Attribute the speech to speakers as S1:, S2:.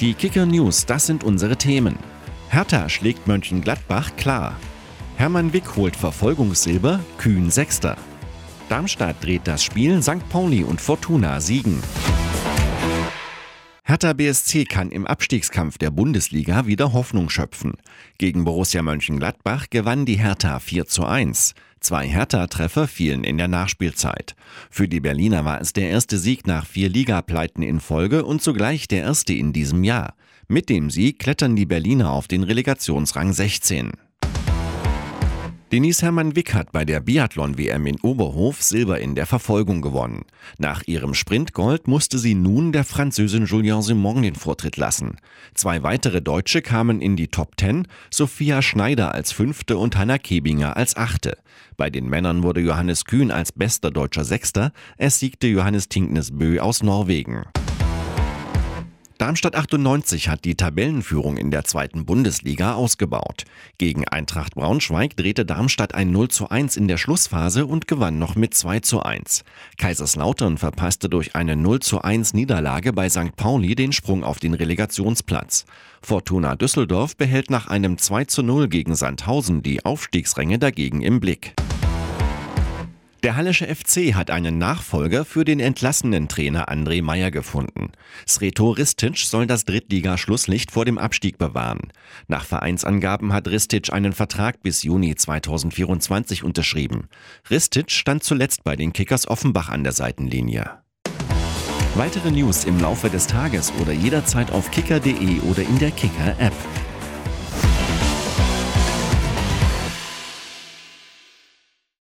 S1: Die Kicker News, das sind unsere Themen. Hertha schlägt Mönchengladbach klar. Hermann Wick holt Verfolgungssilber, Kühn Sechster. Darmstadt dreht das Spiel, St. Pauli und Fortuna siegen. Hertha BSC kann im Abstiegskampf der Bundesliga wieder Hoffnung schöpfen. Gegen Borussia Mönchengladbach gewann die Hertha 4 zu 1. Zwei Hertha-Treffer fielen in der Nachspielzeit. Für die Berliner war es der erste Sieg nach vier Ligapleiten in Folge und zugleich der erste in diesem Jahr. Mit dem Sieg klettern die Berliner auf den Relegationsrang 16. Denise Hermann Wick hat bei der Biathlon-WM in Oberhof Silber in der Verfolgung gewonnen. Nach ihrem Sprintgold musste sie nun der Französin Julien Simon den Vortritt lassen. Zwei weitere Deutsche kamen in die Top Ten, Sophia Schneider als Fünfte und Hanna Kebinger als Achte. Bei den Männern wurde Johannes Kühn als bester deutscher Sechster, es siegte Johannes Tinknes Bö aus Norwegen. Darmstadt 98 hat die Tabellenführung in der zweiten Bundesliga ausgebaut. Gegen Eintracht Braunschweig drehte Darmstadt ein 0 zu 1 in der Schlussphase und gewann noch mit 2 zu 1. Kaiserslautern verpasste durch eine 0 zu 1 Niederlage bei St. Pauli den Sprung auf den Relegationsplatz. Fortuna Düsseldorf behält nach einem 2 zu 0 gegen Sandhausen die Aufstiegsränge dagegen im Blick. Der Hallische FC hat einen Nachfolger für den entlassenen Trainer André Meyer gefunden. Sreto Ristic soll das Drittliga-Schlusslicht vor dem Abstieg bewahren. Nach Vereinsangaben hat Ristic einen Vertrag bis Juni 2024 unterschrieben. Ristic stand zuletzt bei den Kickers Offenbach an der Seitenlinie. Weitere News im Laufe des Tages oder jederzeit auf kicker.de oder in der Kicker-App.